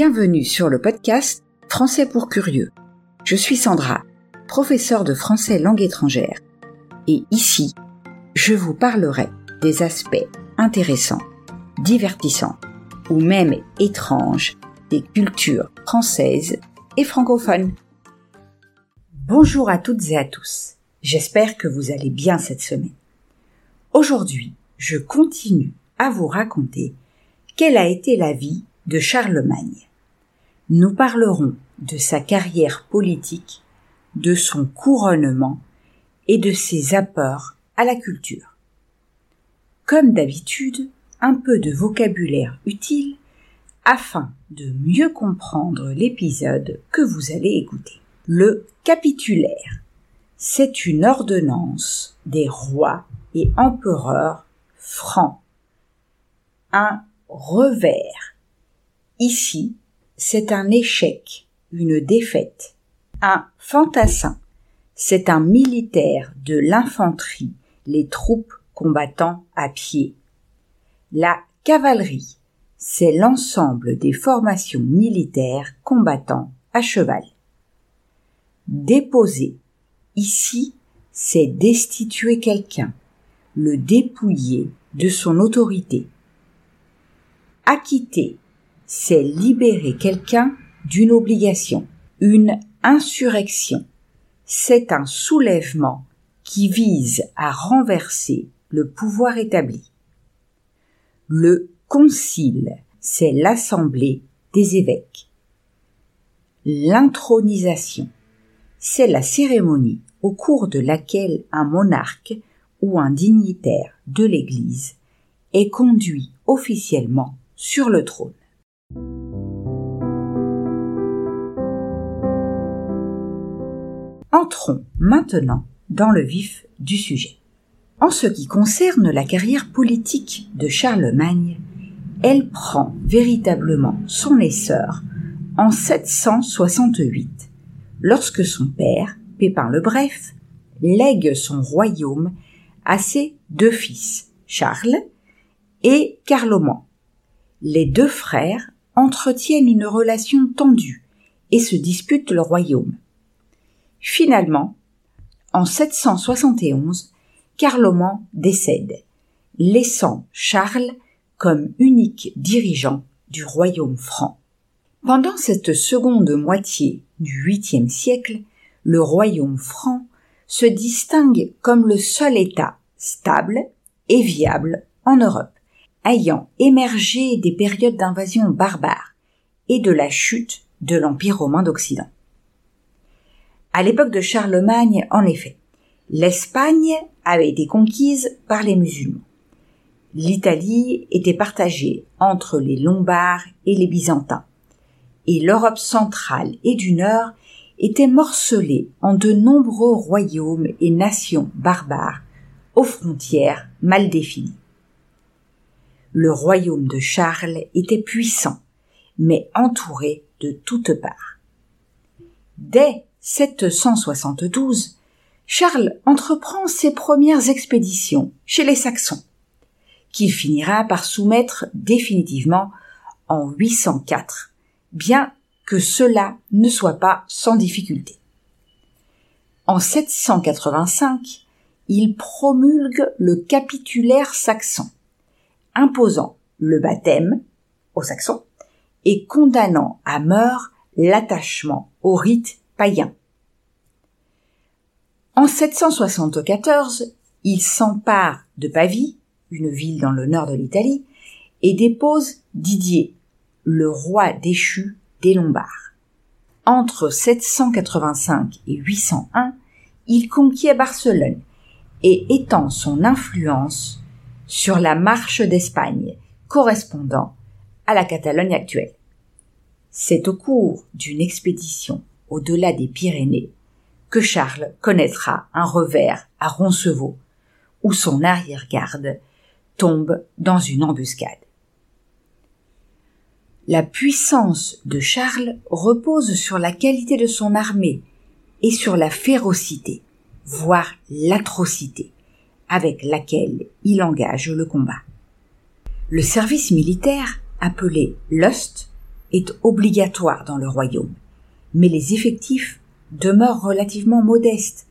Bienvenue sur le podcast Français pour curieux. Je suis Sandra, professeure de français langue étrangère. Et ici, je vous parlerai des aspects intéressants, divertissants ou même étranges des cultures françaises et francophones. Bonjour à toutes et à tous. J'espère que vous allez bien cette semaine. Aujourd'hui, je continue à vous raconter quelle a été la vie de Charlemagne. Nous parlerons de sa carrière politique, de son couronnement et de ses apports à la culture. Comme d'habitude, un peu de vocabulaire utile afin de mieux comprendre l'épisode que vous allez écouter. Le capitulaire, c'est une ordonnance des rois et empereurs francs. Un revers Ici, c'est un échec, une défaite. Un fantassin, c'est un militaire de l'infanterie, les troupes combattant à pied. La cavalerie, c'est l'ensemble des formations militaires combattant à cheval. Déposer, ici, c'est destituer quelqu'un, le dépouiller de son autorité. Acquitter, c'est libérer quelqu'un d'une obligation. Une insurrection, c'est un soulèvement qui vise à renverser le pouvoir établi. Le concile, c'est l'assemblée des évêques. L'intronisation, c'est la cérémonie au cours de laquelle un monarque ou un dignitaire de l'Église est conduit officiellement sur le trône. Entrons maintenant dans le vif du sujet. En ce qui concerne la carrière politique de Charlemagne, elle prend véritablement son essor en 768, lorsque son père, Pépin le Bref, lègue son royaume à ses deux fils, Charles et Carloman. Les deux frères entretiennent une relation tendue et se disputent le royaume. Finalement, en 771, Carloman décède, laissant Charles comme unique dirigeant du royaume franc. Pendant cette seconde moitié du huitième siècle, le royaume franc se distingue comme le seul État stable et viable en Europe ayant émergé des périodes d'invasion barbare et de la chute de l'Empire romain d'Occident. À l'époque de Charlemagne, en effet, l'Espagne avait été conquise par les musulmans. L'Italie était partagée entre les Lombards et les Byzantins, et l'Europe centrale et du Nord était morcelée en de nombreux royaumes et nations barbares aux frontières mal définies le royaume de Charles était puissant, mais entouré de toutes parts. 772, Charles entreprend ses premières expéditions chez les Saxons, qu'il finira par soumettre définitivement en 804, bien que cela ne soit pas sans difficulté. En 785, il promulgue le capitulaire saxon, imposant le baptême aux Saxons et condamnant à mort l'attachement au rite païen. En 774, il s'empare de Pavie, une ville dans le nord de l'Italie, et dépose Didier, le roi déchu des Lombards. Entre 785 et 801, il conquiert Barcelone et étend son influence sur la marche d'Espagne, correspondant à la Catalogne actuelle. C'est au cours d'une expédition au-delà des Pyrénées que Charles connaîtra un revers à Roncevaux, où son arrière-garde tombe dans une embuscade. La puissance de Charles repose sur la qualité de son armée et sur la férocité, voire l'atrocité, avec laquelle il engage le combat. Le service militaire, appelé Lust, est obligatoire dans le royaume, mais les effectifs demeurent relativement modestes,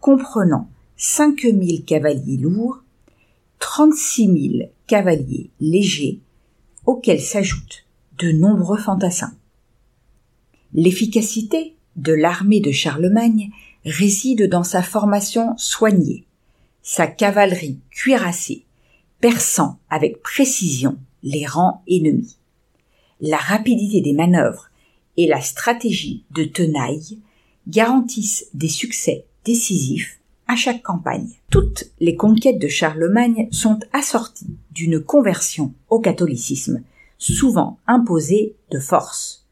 comprenant 5000 cavaliers lourds, 36 000 cavaliers légers, auxquels s'ajoutent de nombreux fantassins. L'efficacité de l'armée de Charlemagne réside dans sa formation soignée, sa cavalerie cuirassée, perçant avec précision les rangs ennemis. La rapidité des manœuvres et la stratégie de tenaille garantissent des succès décisifs à chaque campagne. Toutes les conquêtes de Charlemagne sont assorties d'une conversion au catholicisme, souvent imposée de force.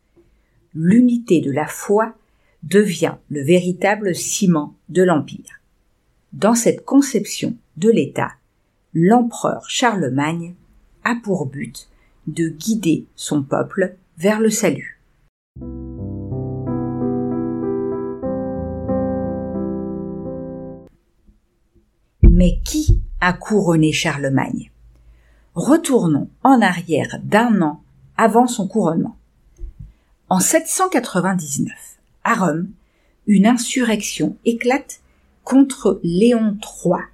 L'unité de la foi devient le véritable ciment de l'Empire. Dans cette conception de l'État, l'empereur Charlemagne a pour but de guider son peuple vers le salut. Mais qui a couronné Charlemagne? Retournons en arrière d'un an avant son couronnement. En 799, à Rome, une insurrection éclate contre Léon III,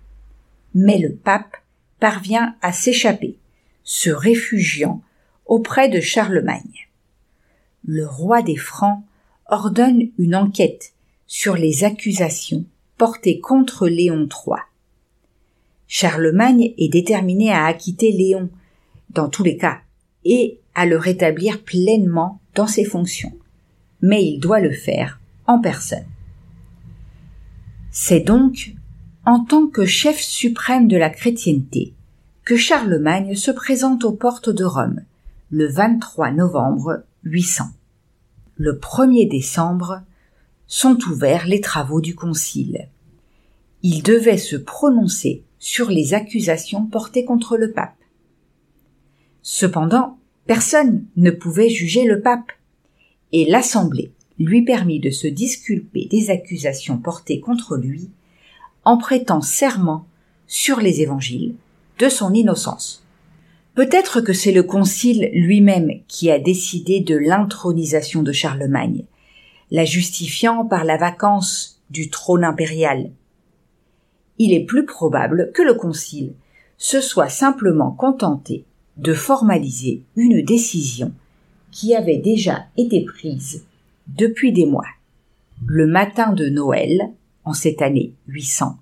mais le pape parvient à s'échapper, se réfugiant auprès de Charlemagne. Le roi des Francs ordonne une enquête sur les accusations portées contre Léon III. Charlemagne est déterminé à acquitter Léon, dans tous les cas, et à le rétablir pleinement dans ses fonctions. Mais il doit le faire en personne. C'est donc en tant que chef suprême de la chrétienté que Charlemagne se présente aux portes de Rome le 23 novembre 800. Le 1er décembre sont ouverts les travaux du concile. Il devait se prononcer sur les accusations portées contre le pape. Cependant, personne ne pouvait juger le pape, et l'Assemblée lui permit de se disculper des accusations portées contre lui en prêtant serment sur les évangiles de son innocence. Peut-être que c'est le concile lui-même qui a décidé de l'intronisation de Charlemagne, la justifiant par la vacance du trône impérial. Il est plus probable que le concile se soit simplement contenté de formaliser une décision qui avait déjà été prise depuis des mois. Le matin de Noël, en cette année 800,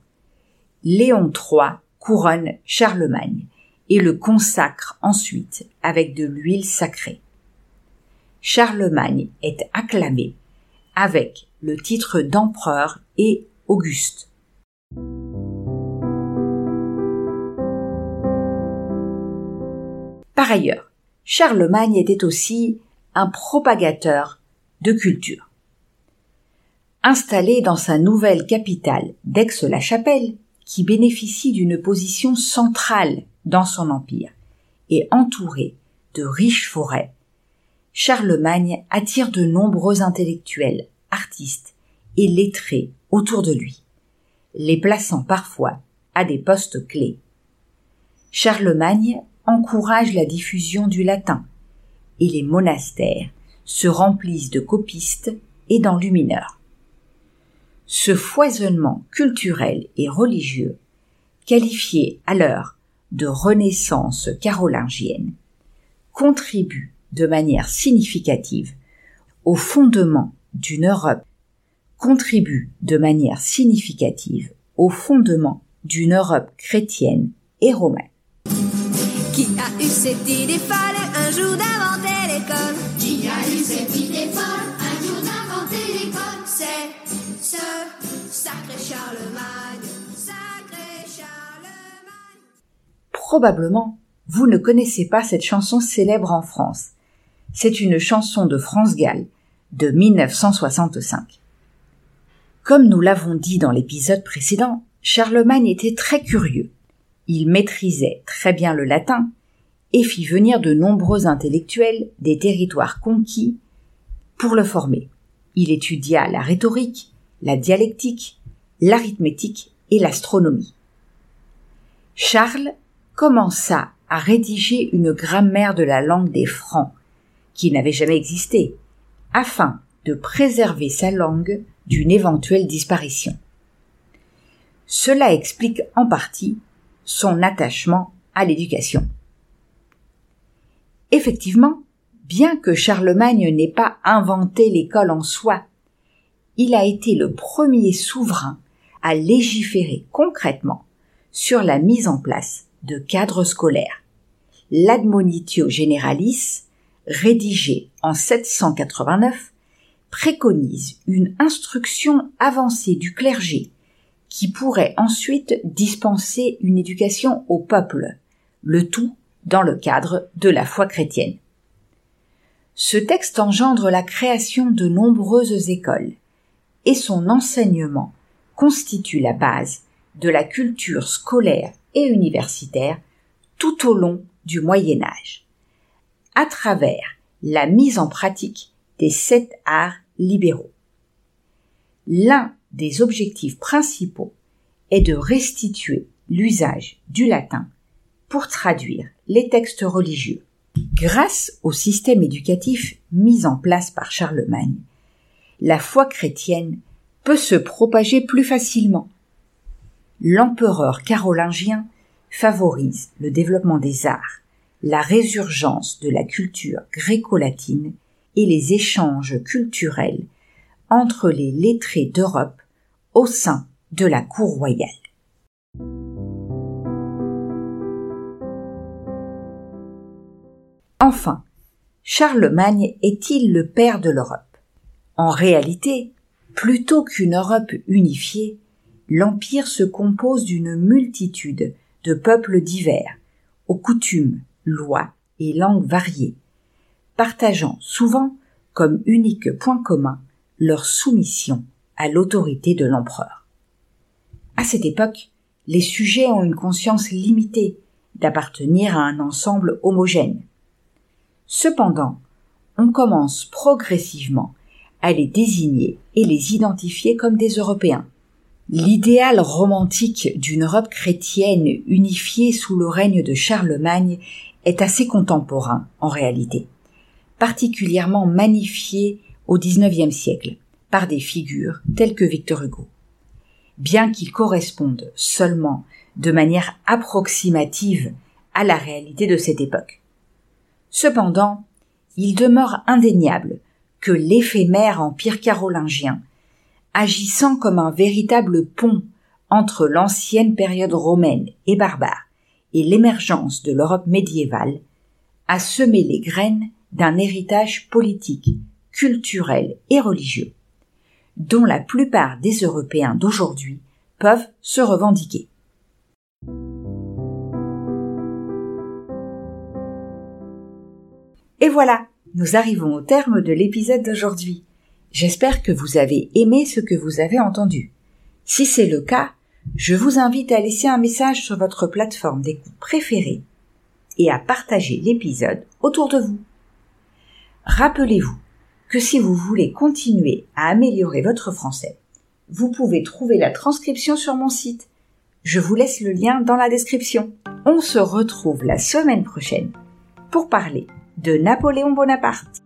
Léon III couronne Charlemagne et le consacre ensuite avec de l'huile sacrée. Charlemagne est acclamé avec le titre d'empereur et Auguste. Ailleurs, Charlemagne était aussi un propagateur de culture. Installé dans sa nouvelle capitale d'Aix-la-Chapelle, qui bénéficie d'une position centrale dans son empire et entouré de riches forêts, Charlemagne attire de nombreux intellectuels, artistes et lettrés autour de lui, les plaçant parfois à des postes clés. Charlemagne encourage la diffusion du latin, et les monastères se remplissent de copistes et d'enlumineurs. Ce foisonnement culturel et religieux, qualifié alors de renaissance carolingienne, contribue de manière significative au fondement d'une Europe contribue de manière significative au fondement d'une Europe chrétienne et romaine. Qui a eu cette idée folle un jour d'inventer l'école? Qui a eu cette idée folle un jour d'inventer l'école? C'est ce sacré Charlemagne, sacré Charlemagne. Probablement, vous ne connaissez pas cette chanson célèbre en France. C'est une chanson de France Gall de 1965. Comme nous l'avons dit dans l'épisode précédent, Charlemagne était très curieux il maîtrisait très bien le latin et fit venir de nombreux intellectuels des territoires conquis pour le former. Il étudia la rhétorique, la dialectique, l'arithmétique et l'astronomie. Charles commença à rédiger une grammaire de la langue des Francs, qui n'avait jamais existé, afin de préserver sa langue d'une éventuelle disparition. Cela explique en partie son attachement à l'éducation. Effectivement, bien que Charlemagne n'ait pas inventé l'école en soi, il a été le premier souverain à légiférer concrètement sur la mise en place de cadres scolaires. L'Admonitio Generalis, rédigé en 789, préconise une instruction avancée du clergé qui pourrait ensuite dispenser une éducation au peuple, le tout dans le cadre de la foi chrétienne. Ce texte engendre la création de nombreuses écoles, et son enseignement constitue la base de la culture scolaire et universitaire tout au long du Moyen Âge, à travers la mise en pratique des sept arts libéraux. L'un des objectifs principaux est de restituer l'usage du latin pour traduire les textes religieux. Grâce au système éducatif mis en place par Charlemagne, la foi chrétienne peut se propager plus facilement. L'empereur carolingien favorise le développement des arts, la résurgence de la culture gréco-latine et les échanges culturels entre les lettrés d'Europe au sein de la cour royale. Enfin, Charlemagne est-il le père de l'Europe? En réalité, plutôt qu'une Europe unifiée, l'Empire se compose d'une multitude de peuples divers, aux coutumes, lois et langues variées, partageant souvent comme unique point commun leur soumission à l'autorité de l'empereur. À cette époque, les sujets ont une conscience limitée d'appartenir à un ensemble homogène. Cependant, on commence progressivement à les désigner et les identifier comme des Européens. L'idéal romantique d'une Europe chrétienne unifiée sous le règne de Charlemagne est assez contemporain en réalité, particulièrement magnifié au XIXe siècle par des figures telles que Victor Hugo. Bien qu'il corresponde seulement de manière approximative à la réalité de cette époque. Cependant, il demeure indéniable que l'éphémère empire carolingien, agissant comme un véritable pont entre l'ancienne période romaine et barbare et l'émergence de l'Europe médiévale, a semé les graines d'un héritage politique, culturel et religieux, dont la plupart des Européens d'aujourd'hui peuvent se revendiquer. Et voilà, nous arrivons au terme de l'épisode d'aujourd'hui. J'espère que vous avez aimé ce que vous avez entendu. Si c'est le cas, je vous invite à laisser un message sur votre plateforme d'écoute préférée et à partager l'épisode autour de vous. Rappelez-vous que si vous voulez continuer à améliorer votre français, vous pouvez trouver la transcription sur mon site. Je vous laisse le lien dans la description. On se retrouve la semaine prochaine pour parler de Napoléon Bonaparte.